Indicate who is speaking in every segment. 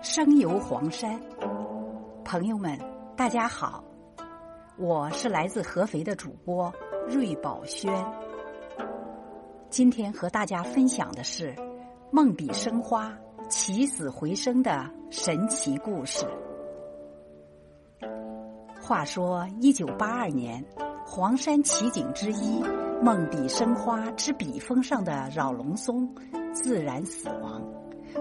Speaker 1: 声游黄山，朋友们，大家好，我是来自合肥的主播芮宝轩。今天和大家分享的是梦笔生花、起死回生的神奇故事。话说，一九八二年，黄山奇景之一——梦笔生花之笔峰上的扰龙松，自然死亡。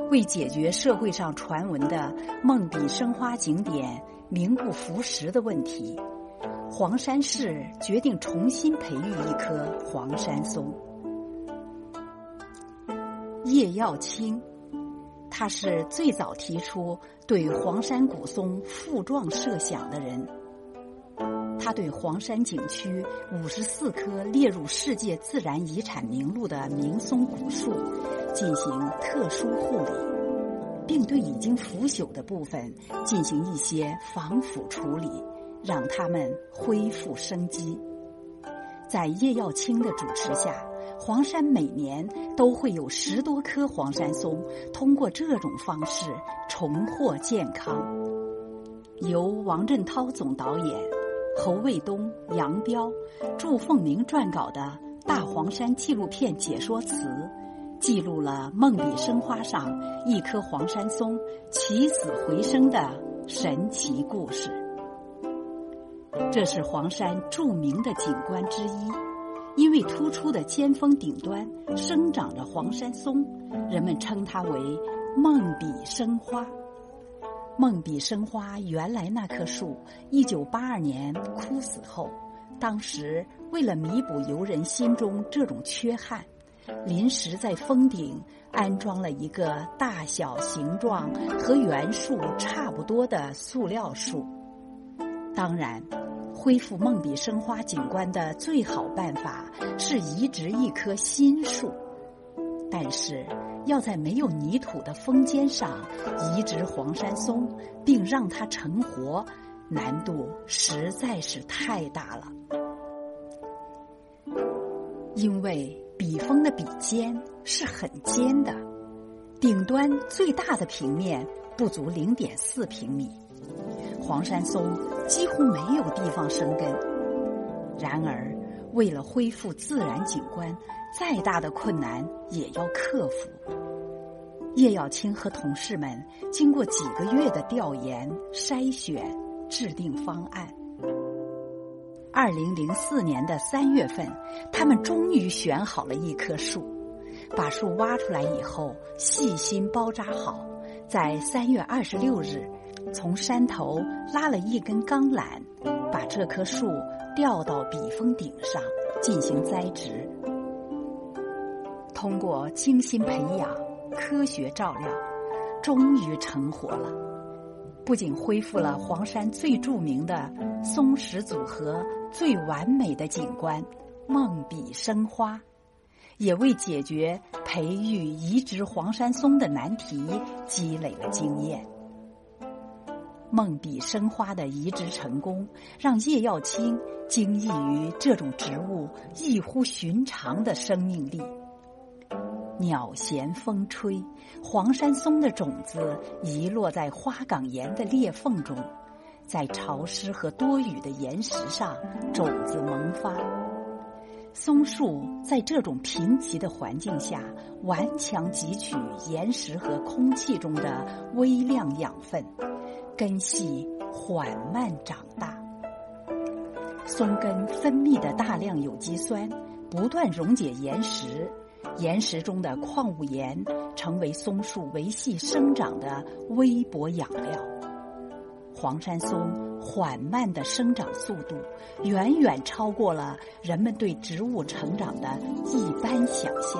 Speaker 1: 为解决社会上传闻的梦笔生花景点名不符实的问题，黄山市决定重新培育一棵黄山松。叶耀卿，他是最早提出对黄山古松复壮设想的人。他对黄山景区五十四棵列入世界自然遗产名录的名松古树进行特殊护理，并对已经腐朽的部分进行一些防腐处理，让它们恢复生机。在叶耀卿的主持下，黄山每年都会有十多棵黄山松通过这种方式重获健康。由王振涛总导演。侯卫东、杨彪、祝凤鸣撰稿的《大黄山纪录片解说词》，记录了梦笔生花上一棵黄山松起死回生的神奇故事。这是黄山著名的景观之一，因为突出的尖峰顶端生长着黄山松，人们称它为“梦笔生花”。梦笔生花，原来那棵树，一九八二年枯死后，当时为了弥补游人心中这种缺憾，临时在峰顶安装了一个大小、形状和原树差不多的塑料树。当然，恢复梦笔生花景观的最好办法是移植一棵新树，但是。要在没有泥土的峰尖上移植黄山松，并让它成活，难度实在是太大了。因为笔锋的笔尖是很尖的，顶端最大的平面不足零点四平米，黄山松几乎没有地方生根。然而，为了恢复自然景观，再大的困难也要克服。叶耀卿和同事们经过几个月的调研筛选，制定方案。二零零四年的三月份，他们终于选好了一棵树，把树挖出来以后，细心包扎好，在三月二十六日，从山头拉了一根钢缆，把这棵树吊到笔峰顶上进行栽植。通过精心培养。科学照料，终于成活了。不仅恢复了黄山最著名的松石组合、最完美的景观——梦笔生花，也为解决培育移植黄山松的难题积累了经验。梦笔生花的移植成功，让叶耀卿惊异于这种植物异乎寻常的生命力。鸟衔风吹，黄山松的种子遗落在花岗岩的裂缝中，在潮湿和多雨的岩石上，种子萌发。松树在这种贫瘠的环境下，顽强汲取岩石和空气中的微量养分，根系缓慢长大。松根分泌的大量有机酸，不断溶解岩石。岩石中的矿物盐成为松树维系生长的微薄养料。黄山松缓慢的生长速度，远远超过了人们对植物成长的一般想象。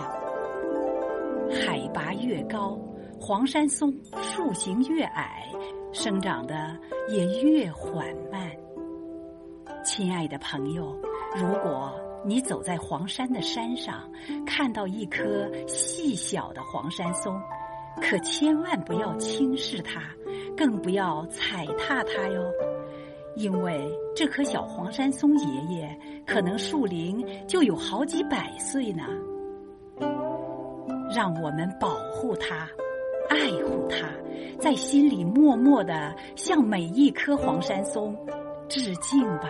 Speaker 1: 海拔越高，黄山松树形越矮，生长的也越缓慢。亲爱的朋友，如果。你走在黄山的山上，看到一棵细小的黄山松，可千万不要轻视它，更不要踩踏它哟，因为这棵小黄山松爷爷可能树龄就有好几百岁呢。让我们保护它，爱护它，在心里默默的向每一棵黄山松致敬吧。